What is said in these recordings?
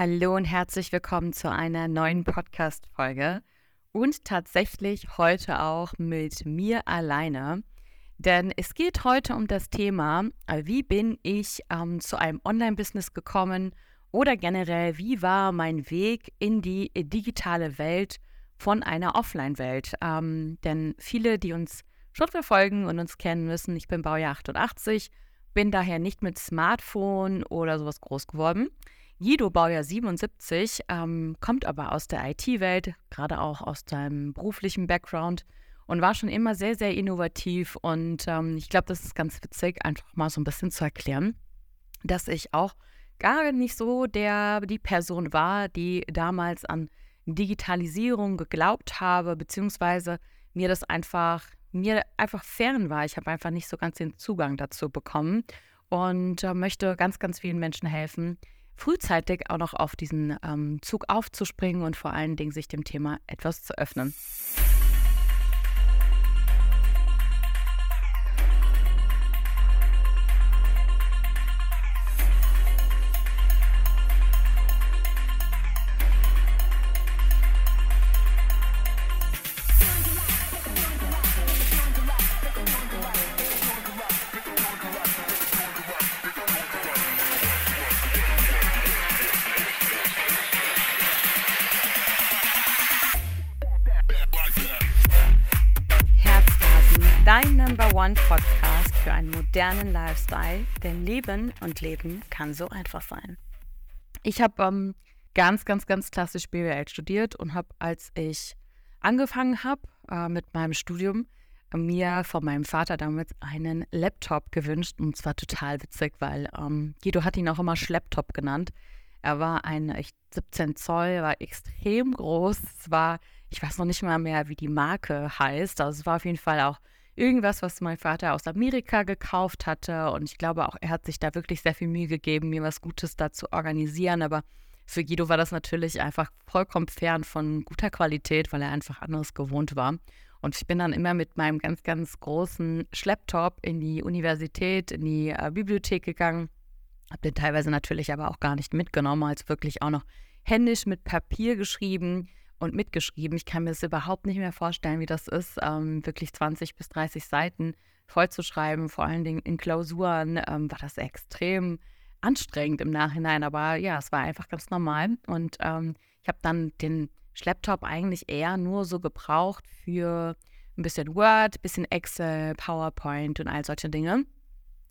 Hallo und herzlich willkommen zu einer neuen Podcast-Folge und tatsächlich heute auch mit mir alleine. Denn es geht heute um das Thema, wie bin ich ähm, zu einem Online-Business gekommen oder generell, wie war mein Weg in die digitale Welt von einer Offline-Welt. Ähm, denn viele, die uns schon verfolgen und uns kennen müssen, ich bin Baujahr 88, bin daher nicht mit Smartphone oder sowas groß geworden. Guido Baujahr 77 ähm, kommt aber aus der IT-Welt, gerade auch aus seinem beruflichen Background und war schon immer sehr, sehr innovativ. Und ähm, ich glaube, das ist ganz witzig, einfach mal so ein bisschen zu erklären, dass ich auch gar nicht so der, die Person war, die damals an Digitalisierung geglaubt habe, beziehungsweise mir das einfach, mir einfach fern war. Ich habe einfach nicht so ganz den Zugang dazu bekommen und äh, möchte ganz, ganz vielen Menschen helfen, frühzeitig auch noch auf diesen ähm, Zug aufzuspringen und vor allen Dingen sich dem Thema etwas zu öffnen. Einen modernen Lifestyle, denn Leben und Leben kann so einfach sein. Ich habe ähm, ganz, ganz, ganz klassisch BWL studiert und habe, als ich angefangen habe äh, mit meinem Studium, mir von meinem Vater damals einen Laptop gewünscht und zwar total witzig, weil ähm, Guido hat ihn auch immer Schlepptop genannt. Er war ein echt 17 Zoll, war extrem groß. Es war, ich weiß noch nicht mal mehr, wie die Marke heißt. Also es war auf jeden Fall auch irgendwas, was mein Vater aus Amerika gekauft hatte. Und ich glaube auch, er hat sich da wirklich sehr viel Mühe gegeben, mir was Gutes da zu organisieren. Aber für Guido war das natürlich einfach vollkommen fern von guter Qualität, weil er einfach anderes gewohnt war. Und ich bin dann immer mit meinem ganz, ganz großen Schlepptop in die Universität, in die äh, Bibliothek gegangen. Habe den teilweise natürlich aber auch gar nicht mitgenommen, als wirklich auch noch händisch mit Papier geschrieben und mitgeschrieben. Ich kann mir das überhaupt nicht mehr vorstellen, wie das ist, ähm, wirklich 20 bis 30 Seiten vollzuschreiben. Vor allen Dingen in Klausuren ähm, war das extrem anstrengend im Nachhinein. Aber ja, es war einfach ganz normal. Und ähm, ich habe dann den Schlepptop eigentlich eher nur so gebraucht für ein bisschen Word, ein bisschen Excel, PowerPoint und all solche Dinge.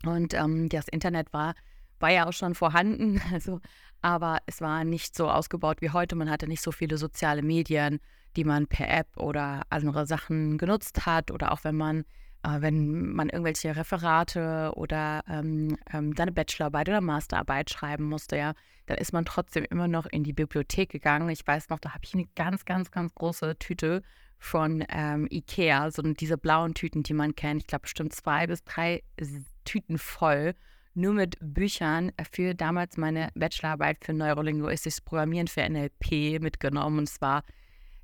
Und ähm, das Internet war, war ja auch schon vorhanden. Also aber es war nicht so ausgebaut wie heute. Man hatte nicht so viele soziale Medien, die man per App oder andere Sachen genutzt hat oder auch wenn man äh, wenn man irgendwelche Referate oder ähm, ähm, seine Bachelorarbeit oder Masterarbeit schreiben musste, ja, dann ist man trotzdem immer noch in die Bibliothek gegangen. Ich weiß noch, da habe ich eine ganz, ganz, ganz große Tüte von ähm, Ikea, so diese blauen Tüten, die man kennt. Ich glaube, bestimmt zwei bis drei Tüten voll nur mit Büchern für damals meine Bachelorarbeit für neurolinguistisches Programmieren für NLP mitgenommen. Und zwar,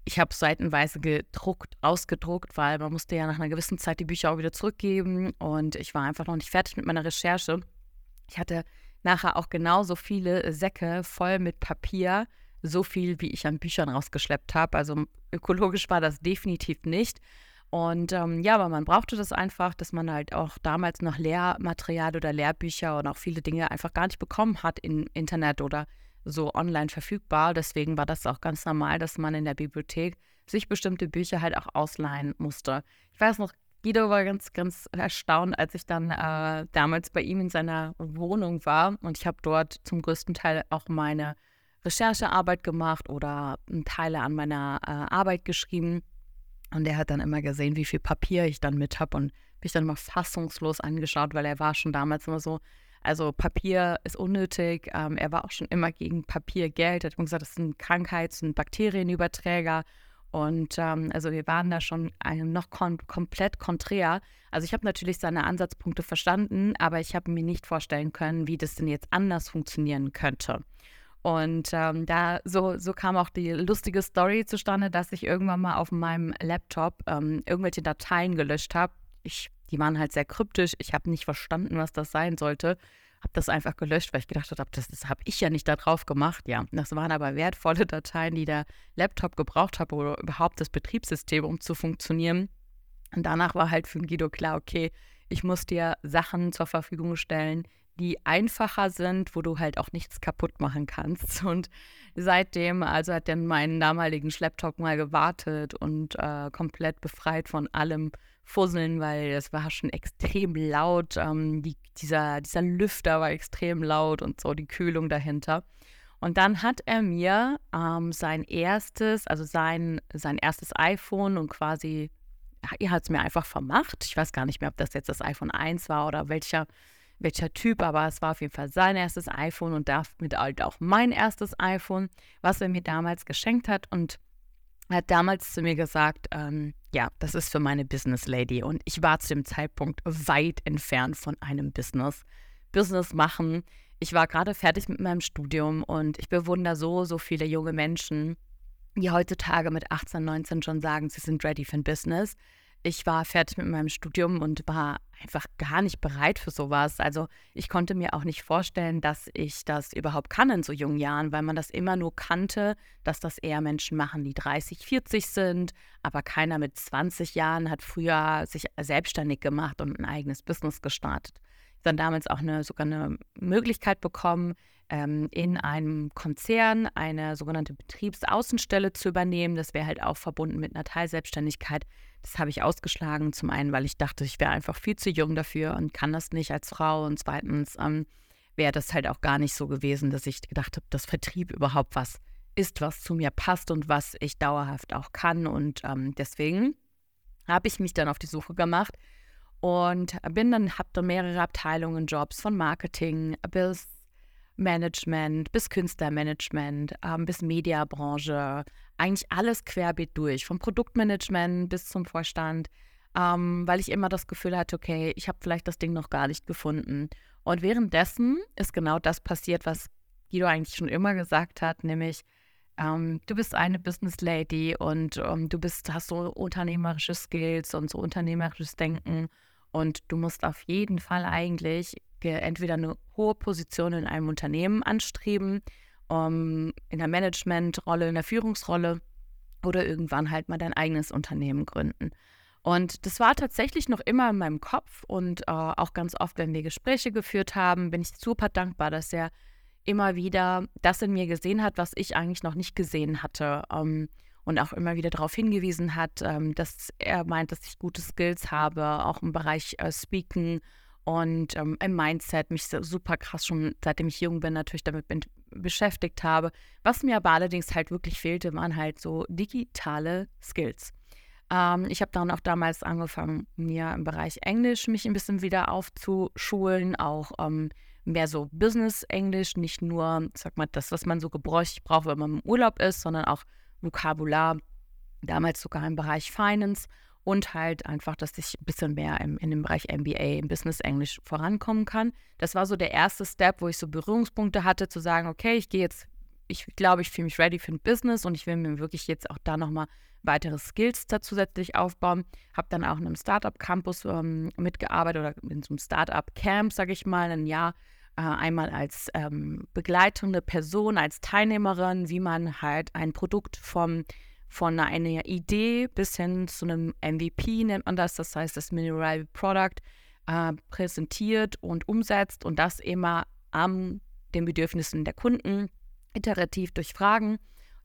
ich habe seitenweise gedruckt, ausgedruckt, weil man musste ja nach einer gewissen Zeit die Bücher auch wieder zurückgeben. Und ich war einfach noch nicht fertig mit meiner Recherche. Ich hatte nachher auch genauso viele Säcke voll mit Papier, so viel wie ich an Büchern rausgeschleppt habe. Also ökologisch war das definitiv nicht. Und ähm, ja, aber man brauchte das einfach, dass man halt auch damals noch Lehrmaterial oder Lehrbücher und auch viele Dinge einfach gar nicht bekommen hat im Internet oder so online verfügbar. Deswegen war das auch ganz normal, dass man in der Bibliothek sich bestimmte Bücher halt auch ausleihen musste. Ich weiß noch, Guido war ganz, ganz erstaunt, als ich dann äh, damals bei ihm in seiner Wohnung war und ich habe dort zum größten Teil auch meine Recherchearbeit gemacht oder Teile an meiner äh, Arbeit geschrieben. Und er hat dann immer gesehen, wie viel Papier ich dann mit habe und mich dann immer fassungslos angeschaut, weil er war schon damals immer so, also Papier ist unnötig. Ähm, er war auch schon immer gegen Papiergeld. Er hat gesagt, das ist ein Krankheits- und Bakterienüberträger. Und ähm, also wir waren da schon noch kom komplett konträr. Also ich habe natürlich seine Ansatzpunkte verstanden, aber ich habe mir nicht vorstellen können, wie das denn jetzt anders funktionieren könnte. Und ähm, da so, so kam auch die lustige Story zustande, dass ich irgendwann mal auf meinem Laptop ähm, irgendwelche Dateien gelöscht habe. die waren halt sehr kryptisch. Ich habe nicht verstanden, was das sein sollte. habe das einfach gelöscht, weil ich gedacht habe, das, das habe ich ja nicht da drauf gemacht. Ja, das waren aber wertvolle Dateien, die der Laptop gebraucht hat oder überhaupt das Betriebssystem, um zu funktionieren. Und danach war halt für Guido klar, okay, ich muss dir Sachen zur Verfügung stellen, die einfacher sind, wo du halt auch nichts kaputt machen kannst. Und seitdem, also hat er meinen damaligen Schlepptop mal gewartet und äh, komplett befreit von allem Fusseln, weil es war schon extrem laut. Ähm, die, dieser, dieser Lüfter war extrem laut und so die Kühlung dahinter. Und dann hat er mir ähm, sein erstes, also sein, sein erstes iPhone und quasi, er hat es mir einfach vermacht. Ich weiß gar nicht mehr, ob das jetzt das iPhone 1 war oder welcher welcher Typ, aber es war auf jeden Fall sein erstes iPhone und damit halt auch mein erstes iPhone, was er mir damals geschenkt hat. Und hat damals zu mir gesagt, ähm, ja, das ist für meine Business Lady. Und ich war zu dem Zeitpunkt weit entfernt von einem Business. Business machen. Ich war gerade fertig mit meinem Studium und ich bewundere so, so viele junge Menschen, die heutzutage mit 18, 19 schon sagen, sie sind ready für ein Business ich war fertig mit meinem Studium und war einfach gar nicht bereit für sowas. Also ich konnte mir auch nicht vorstellen, dass ich das überhaupt kann in so jungen Jahren, weil man das immer nur kannte, dass das eher Menschen machen, die 30, 40 sind, aber keiner mit 20 Jahren hat früher sich selbstständig gemacht und ein eigenes Business gestartet. Ich habe dann damals auch eine, sogar eine Möglichkeit bekommen, ähm, in einem Konzern eine sogenannte Betriebsaußenstelle zu übernehmen. Das wäre halt auch verbunden mit einer Teilselbstständigkeit. Das habe ich ausgeschlagen. Zum einen, weil ich dachte, ich wäre einfach viel zu jung dafür und kann das nicht als Frau. Und zweitens ähm, wäre das halt auch gar nicht so gewesen, dass ich gedacht habe, dass Vertrieb überhaupt was ist, was zu mir passt und was ich dauerhaft auch kann. Und ähm, deswegen habe ich mich dann auf die Suche gemacht und bin dann, habe dann mehrere Abteilungen, Jobs von Marketing bis Management bis Künstlermanagement ähm, bis Mediabranche, eigentlich alles querbeet durch, vom Produktmanagement bis zum Vorstand, ähm, weil ich immer das Gefühl hatte, okay, ich habe vielleicht das Ding noch gar nicht gefunden. Und währenddessen ist genau das passiert, was Guido eigentlich schon immer gesagt hat, nämlich ähm, du bist eine Business Lady und ähm, du bist, hast so unternehmerische Skills und so unternehmerisches Denken und du musst auf jeden Fall eigentlich entweder eine hohe Position in einem Unternehmen anstreben, um, in der Managementrolle, in der Führungsrolle oder irgendwann halt mal dein eigenes Unternehmen gründen. Und das war tatsächlich noch immer in meinem Kopf und äh, auch ganz oft, wenn wir Gespräche geführt haben, bin ich super dankbar, dass er immer wieder das in mir gesehen hat, was ich eigentlich noch nicht gesehen hatte. Ähm, und auch immer wieder darauf hingewiesen hat, ähm, dass er meint, dass ich gute Skills habe, auch im Bereich äh, Speaken und ähm, im Mindset mich super krass schon seitdem ich jung bin natürlich damit bin, beschäftigt habe. Was mir aber allerdings halt wirklich fehlte, waren halt so digitale Skills. Ähm, ich habe dann auch damals angefangen, mir im Bereich Englisch mich ein bisschen wieder aufzuschulen, auch ähm, mehr so Business-Englisch, nicht nur, sag mal, das, was man so gebräuchlich braucht, wenn man im Urlaub ist, sondern auch Vokabular, damals sogar im Bereich Finance und halt einfach, dass ich ein bisschen mehr im, in dem Bereich MBA, im Business Englisch vorankommen kann. Das war so der erste Step, wo ich so Berührungspunkte hatte, zu sagen, okay, ich gehe jetzt, ich glaube, ich fühle mich ready für ein Business und ich will mir wirklich jetzt auch da nochmal weitere Skills da zusätzlich aufbauen. Habe dann auch in einem Startup-Campus ähm, mitgearbeitet oder in so einem Startup-Camp, sage ich mal, ein Jahr. Äh, einmal als ähm, begleitende Person, als Teilnehmerin, wie man halt ein Produkt vom von einer Idee bis hin zu einem MVP nennt man das, das heißt das Mineral Product, äh, präsentiert und umsetzt und das immer an den Bedürfnissen der Kunden, iterativ durch Fragen.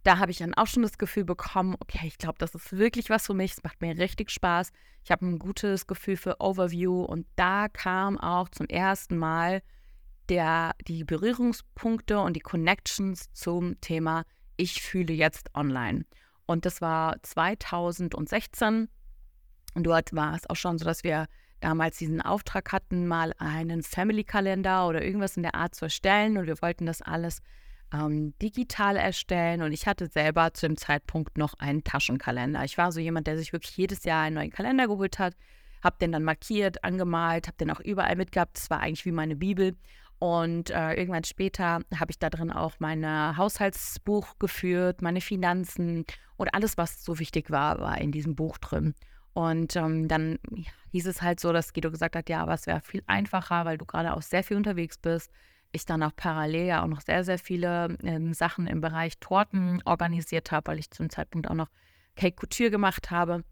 Da habe ich dann auch schon das Gefühl bekommen, okay, ich glaube, das ist wirklich was für mich, es macht mir richtig Spaß. Ich habe ein gutes Gefühl für Overview und da kam auch zum ersten Mal der, die Berührungspunkte und die Connections zum Thema Ich fühle jetzt online. Und das war 2016. Und dort war es auch schon so, dass wir damals diesen Auftrag hatten, mal einen Family-Kalender oder irgendwas in der Art zu erstellen. Und wir wollten das alles ähm, digital erstellen. Und ich hatte selber zu dem Zeitpunkt noch einen Taschenkalender. Ich war so jemand, der sich wirklich jedes Jahr einen neuen Kalender geholt hat, habe den dann markiert, angemalt, habe den auch überall mitgehabt. Das war eigentlich wie meine Bibel. Und äh, irgendwann später habe ich da drin auch mein Haushaltsbuch geführt, meine Finanzen und alles, was so wichtig war, war in diesem Buch drin. Und ähm, dann hieß es halt so, dass Guido gesagt hat, ja, aber es wäre viel einfacher, weil du gerade auch sehr viel unterwegs bist. Ich dann auch parallel ja auch noch sehr, sehr viele ähm, Sachen im Bereich Torten organisiert habe, weil ich zum Zeitpunkt auch noch Cake Couture gemacht habe.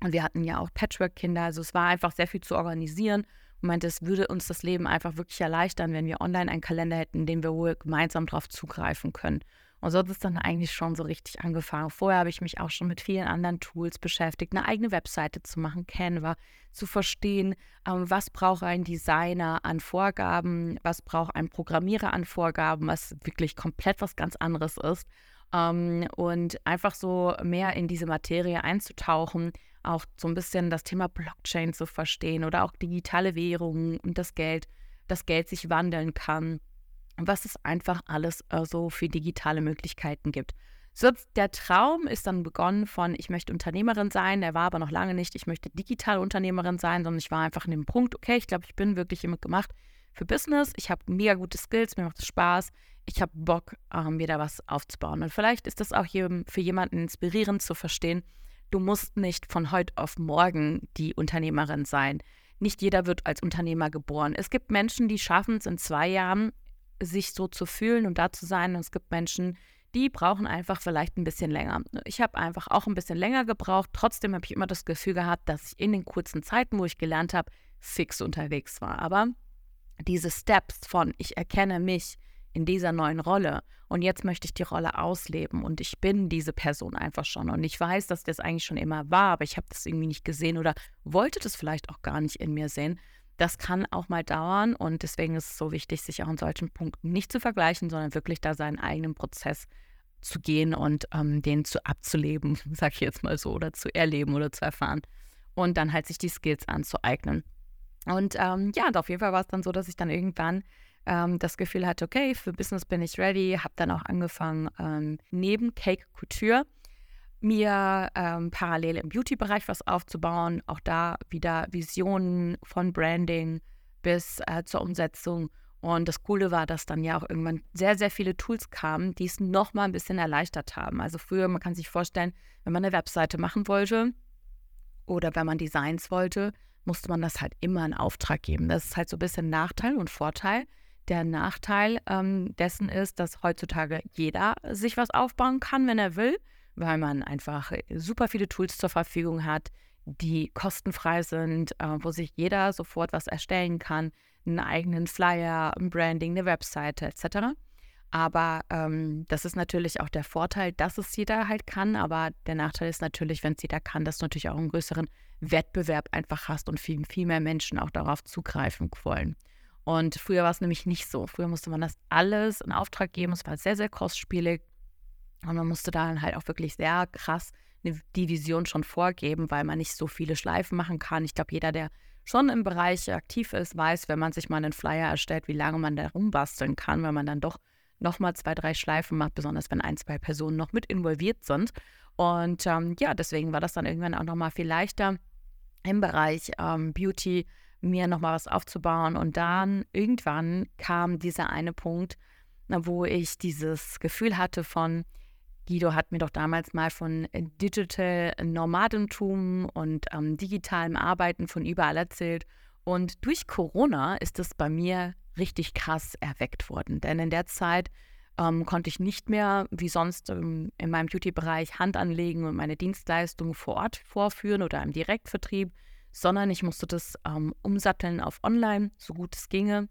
Und wir hatten ja auch Patchwork-Kinder. Also es war einfach sehr viel zu organisieren meinte, es würde uns das Leben einfach wirklich erleichtern, wenn wir online einen Kalender hätten, in dem wir wohl gemeinsam darauf zugreifen können. Und so hat es dann eigentlich schon so richtig angefangen. Vorher habe ich mich auch schon mit vielen anderen Tools beschäftigt, eine eigene Webseite zu machen, Canva, zu verstehen, ähm, was braucht ein Designer an Vorgaben, was braucht ein Programmierer an Vorgaben, was wirklich komplett was ganz anderes ist. Ähm, und einfach so mehr in diese Materie einzutauchen, auch so ein bisschen das Thema Blockchain zu verstehen oder auch digitale Währungen und das Geld, das Geld sich wandeln kann, was es einfach alles äh, so für digitale Möglichkeiten gibt. So, der Traum ist dann begonnen von, ich möchte Unternehmerin sein, der war aber noch lange nicht, ich möchte digitale Unternehmerin sein, sondern ich war einfach in dem Punkt, okay, ich glaube, ich bin wirklich jemand gemacht für Business, ich habe mega gute Skills, mir macht es Spaß, ich habe Bock, ähm, mir da was aufzubauen. Und vielleicht ist das auch hier für jemanden inspirierend zu verstehen, Du musst nicht von heute auf morgen die Unternehmerin sein. Nicht jeder wird als Unternehmer geboren. Es gibt Menschen, die schaffen es in zwei Jahren, sich so zu fühlen und da zu sein. Und es gibt Menschen, die brauchen einfach vielleicht ein bisschen länger. Ich habe einfach auch ein bisschen länger gebraucht. Trotzdem habe ich immer das Gefühl gehabt, dass ich in den kurzen Zeiten, wo ich gelernt habe, fix unterwegs war. Aber diese Steps von ich erkenne mich, in dieser neuen Rolle. Und jetzt möchte ich die Rolle ausleben. Und ich bin diese Person einfach schon. Und ich weiß, dass das eigentlich schon immer war, aber ich habe das irgendwie nicht gesehen oder wollte das vielleicht auch gar nicht in mir sehen. Das kann auch mal dauern. Und deswegen ist es so wichtig, sich auch in solchen Punkten nicht zu vergleichen, sondern wirklich da seinen eigenen Prozess zu gehen und ähm, den zu abzuleben, sag ich jetzt mal so, oder zu erleben oder zu erfahren. Und dann halt sich die Skills anzueignen. Und ähm, ja, und auf jeden Fall war es dann so, dass ich dann irgendwann ähm, das Gefühl hatte, okay, für Business bin ich ready, habe dann auch angefangen, ähm, neben Cake Couture mir ähm, parallel im Beauty-Bereich was aufzubauen, auch da wieder Visionen von Branding bis äh, zur Umsetzung. Und das Coole war, dass dann ja auch irgendwann sehr, sehr viele Tools kamen, die es nochmal ein bisschen erleichtert haben. Also früher, man kann sich vorstellen, wenn man eine Webseite machen wollte oder wenn man Designs wollte, musste man das halt immer in Auftrag geben. Das ist halt so ein bisschen Nachteil und Vorteil. Der Nachteil ähm, dessen ist, dass heutzutage jeder sich was aufbauen kann, wenn er will, weil man einfach super viele Tools zur Verfügung hat, die kostenfrei sind, äh, wo sich jeder sofort was erstellen kann, einen eigenen Flyer, ein Branding, eine Webseite etc. Aber ähm, das ist natürlich auch der Vorteil, dass es jeder halt kann. Aber der Nachteil ist natürlich, wenn es jeder kann, dass du natürlich auch einen größeren Wettbewerb einfach hast und viel, viel mehr Menschen auch darauf zugreifen wollen. Und früher war es nämlich nicht so. Früher musste man das alles in Auftrag geben. Es war sehr, sehr kostspielig. Und man musste dann halt auch wirklich sehr krass die Vision schon vorgeben, weil man nicht so viele Schleifen machen kann. Ich glaube, jeder, der schon im Bereich aktiv ist, weiß, wenn man sich mal einen Flyer erstellt, wie lange man da rumbasteln kann, weil man dann doch nochmal zwei, drei Schleifen macht, besonders wenn ein, zwei Personen noch mit involviert sind. Und ähm, ja, deswegen war das dann irgendwann auch nochmal viel leichter im Bereich ähm, Beauty mir nochmal was aufzubauen. Und dann irgendwann kam dieser eine Punkt, wo ich dieses Gefühl hatte von, Guido hat mir doch damals mal von Digital Nomadentum und ähm, digitalem Arbeiten von überall erzählt. Und durch Corona ist es bei mir richtig krass erweckt worden. Denn in der Zeit ähm, konnte ich nicht mehr wie sonst ähm, in meinem Beauty-Bereich Hand anlegen und meine Dienstleistungen vor Ort vorführen oder im Direktvertrieb, sondern ich musste das ähm, umsatteln auf online, so gut es ginge,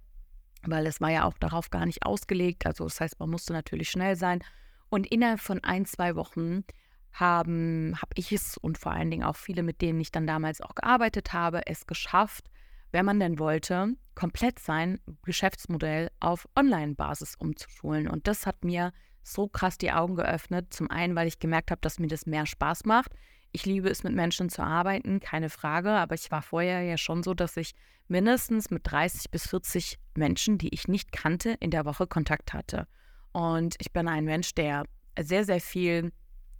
weil es war ja auch darauf gar nicht ausgelegt. Also das heißt, man musste natürlich schnell sein. Und innerhalb von ein, zwei Wochen haben, habe ich es und vor allen Dingen auch viele, mit denen ich dann damals auch gearbeitet habe, es geschafft, wenn man denn wollte, komplett sein Geschäftsmodell auf Online-Basis umzuschulen. Und das hat mir so krass die Augen geöffnet. Zum einen, weil ich gemerkt habe, dass mir das mehr Spaß macht. Ich liebe es, mit Menschen zu arbeiten, keine Frage, aber ich war vorher ja schon so, dass ich mindestens mit 30 bis 40 Menschen, die ich nicht kannte, in der Woche Kontakt hatte. Und ich bin ein Mensch, der sehr, sehr viel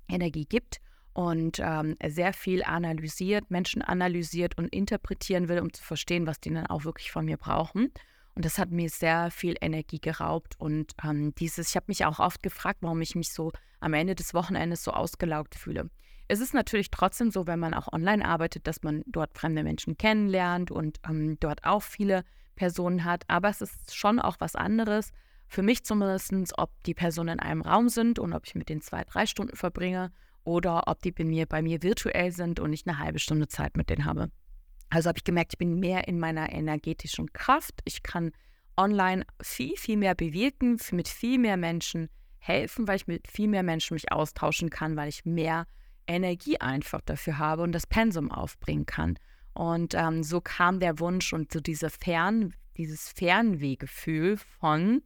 Energie gibt und ähm, sehr viel analysiert, Menschen analysiert und interpretieren will, um zu verstehen, was die dann auch wirklich von mir brauchen. Und das hat mir sehr viel Energie geraubt. Und ähm, dieses, ich habe mich auch oft gefragt, warum ich mich so am Ende des Wochenendes so ausgelaugt fühle. Es ist natürlich trotzdem so, wenn man auch online arbeitet, dass man dort fremde Menschen kennenlernt und ähm, dort auch viele Personen hat. Aber es ist schon auch was anderes. Für mich zumindest, ob die Personen in einem Raum sind und ob ich mit denen zwei, drei Stunden verbringe oder ob die bei mir, bei mir virtuell sind und ich eine halbe Stunde Zeit mit denen habe. Also habe ich gemerkt, ich bin mehr in meiner energetischen Kraft. Ich kann online viel, viel mehr bewirken, mit viel mehr Menschen helfen, weil ich mit viel mehr Menschen mich austauschen kann, weil ich mehr Energie einfach dafür habe und das Pensum aufbringen kann. Und ähm, so kam der Wunsch und so diese Fern, dieses Fernwehgefühl von,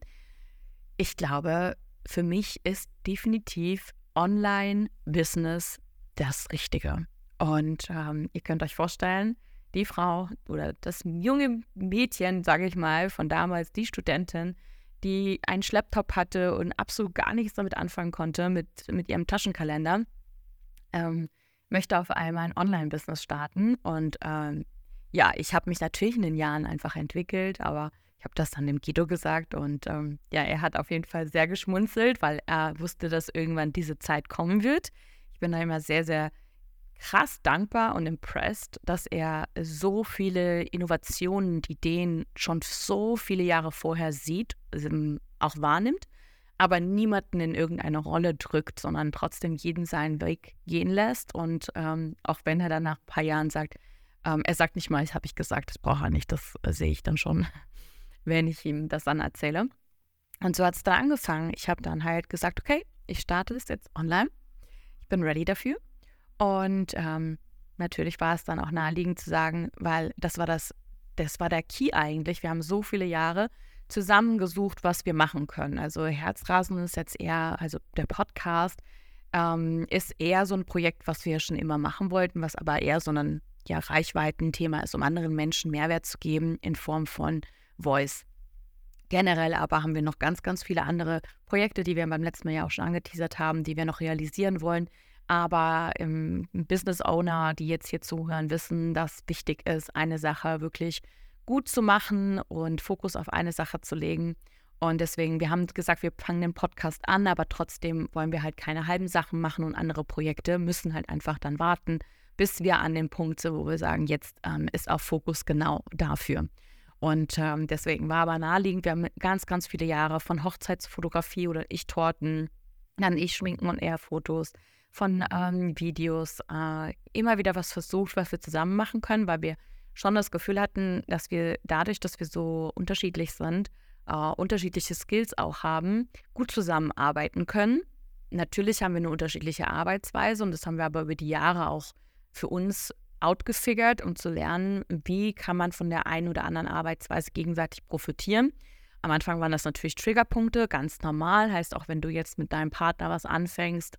ich glaube, für mich ist definitiv Online-Business das Richtige. Und ähm, ihr könnt euch vorstellen, die Frau oder das junge Mädchen, sage ich mal, von damals, die Studentin, die einen Schlepptop hatte und absolut gar nichts damit anfangen konnte, mit, mit ihrem Taschenkalender, ähm, möchte auf einmal ein Online-Business starten. Und ähm, ja, ich habe mich natürlich in den Jahren einfach entwickelt, aber ich habe das dann dem Guido gesagt und ähm, ja, er hat auf jeden Fall sehr geschmunzelt, weil er wusste, dass irgendwann diese Zeit kommen wird. Ich bin da immer sehr, sehr krass dankbar und impressed, dass er so viele Innovationen und Ideen schon so viele Jahre vorher sieht, ähm, auch wahrnimmt, aber niemanden in irgendeine Rolle drückt, sondern trotzdem jeden seinen Weg gehen lässt. Und ähm, auch wenn er dann nach ein paar Jahren sagt, ähm, er sagt nicht mal, das habe ich gesagt, das braucht er nicht, das äh, sehe ich dann schon, wenn ich ihm das dann erzähle. Und so hat es dann angefangen. Ich habe dann halt gesagt, okay, ich starte das jetzt online. Ich bin ready dafür. Und ähm, natürlich war es dann auch naheliegend zu sagen, weil das war das, das war der Key eigentlich. Wir haben so viele Jahre zusammengesucht, was wir machen können. Also Herzrasen ist jetzt eher, also der Podcast ähm, ist eher so ein Projekt, was wir schon immer machen wollten, was aber eher so ein ja, Reichweitenthema ist, um anderen Menschen Mehrwert zu geben in Form von Voice. Generell aber haben wir noch ganz, ganz viele andere Projekte, die wir beim letzten Mal ja auch schon angeteasert haben, die wir noch realisieren wollen, aber im Business Owner, die jetzt hier zuhören, wissen, dass wichtig ist, eine Sache wirklich gut zu machen und Fokus auf eine Sache zu legen. Und deswegen, wir haben gesagt, wir fangen den Podcast an, aber trotzdem wollen wir halt keine halben Sachen machen und andere Projekte müssen halt einfach dann warten, bis wir an den Punkt sind, wo wir sagen, jetzt ähm, ist auch Fokus genau dafür. Und ähm, deswegen war aber naheliegend, wir haben ganz, ganz viele Jahre von Hochzeitsfotografie oder ich Torten, dann ich Schminken und eher Fotos, von ähm, Videos äh, immer wieder was versucht, was wir zusammen machen können, weil wir schon das Gefühl hatten, dass wir dadurch, dass wir so unterschiedlich sind, äh, unterschiedliche Skills auch haben, gut zusammenarbeiten können. Natürlich haben wir eine unterschiedliche Arbeitsweise und das haben wir aber über die Jahre auch für uns outgefigert, um zu lernen, wie kann man von der einen oder anderen Arbeitsweise gegenseitig profitieren. Am Anfang waren das natürlich Triggerpunkte, ganz normal. Heißt auch, wenn du jetzt mit deinem Partner was anfängst,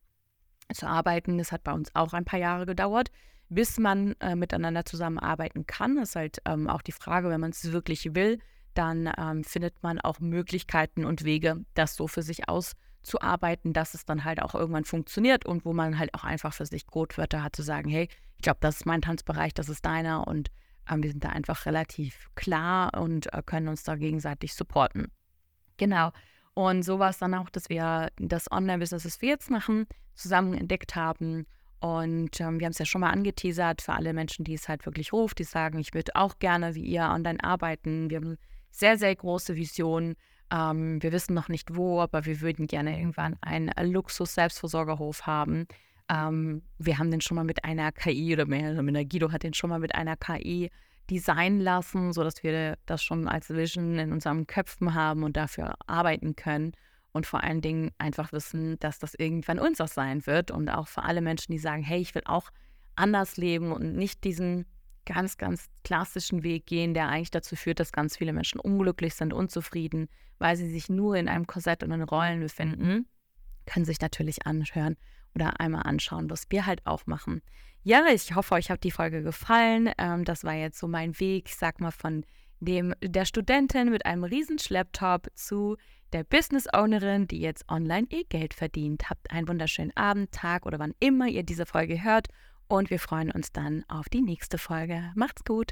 zu arbeiten. Das hat bei uns auch ein paar Jahre gedauert, bis man äh, miteinander zusammenarbeiten kann. Das ist halt ähm, auch die Frage, wenn man es wirklich will, dann ähm, findet man auch Möglichkeiten und Wege, das so für sich auszuarbeiten, dass es dann halt auch irgendwann funktioniert und wo man halt auch einfach für sich Codewörter hat, zu sagen, hey, ich glaube, das ist mein Tanzbereich, das ist deiner und ähm, wir sind da einfach relativ klar und äh, können uns da gegenseitig supporten. Genau. Und so war es dann auch, dass wir das Online-Business, das wir jetzt machen, zusammen entdeckt haben. Und ähm, wir haben es ja schon mal angeteasert für alle Menschen, die es halt wirklich ruft, die sagen, ich würde auch gerne wie ihr online arbeiten. Wir haben sehr, sehr große Visionen. Ähm, wir wissen noch nicht wo, aber wir würden gerne irgendwann einen Luxus-Selbstversorgerhof haben. Ähm, wir haben den schon mal mit einer KI oder mehr, also mit der Guido hat den schon mal mit einer KI designen lassen, sodass wir das schon als Vision in unseren Köpfen haben und dafür arbeiten können. Und vor allen Dingen einfach wissen, dass das irgendwann unser sein wird. Und auch für alle Menschen, die sagen, hey, ich will auch anders leben und nicht diesen ganz, ganz klassischen Weg gehen, der eigentlich dazu führt, dass ganz viele Menschen unglücklich sind, unzufrieden, weil sie sich nur in einem Korsett und in Rollen befinden, können sich natürlich anhören oder einmal anschauen, was wir halt auch machen. Ja, ich hoffe, euch hat die Folge gefallen. Ähm, das war jetzt so mein Weg, sag mal, von dem der Studentin mit einem riesen Schlepptop zu der Business Ownerin, die jetzt online ihr Geld verdient. Habt einen wunderschönen Abend, Tag oder wann immer ihr diese Folge hört und wir freuen uns dann auf die nächste Folge. Macht's gut!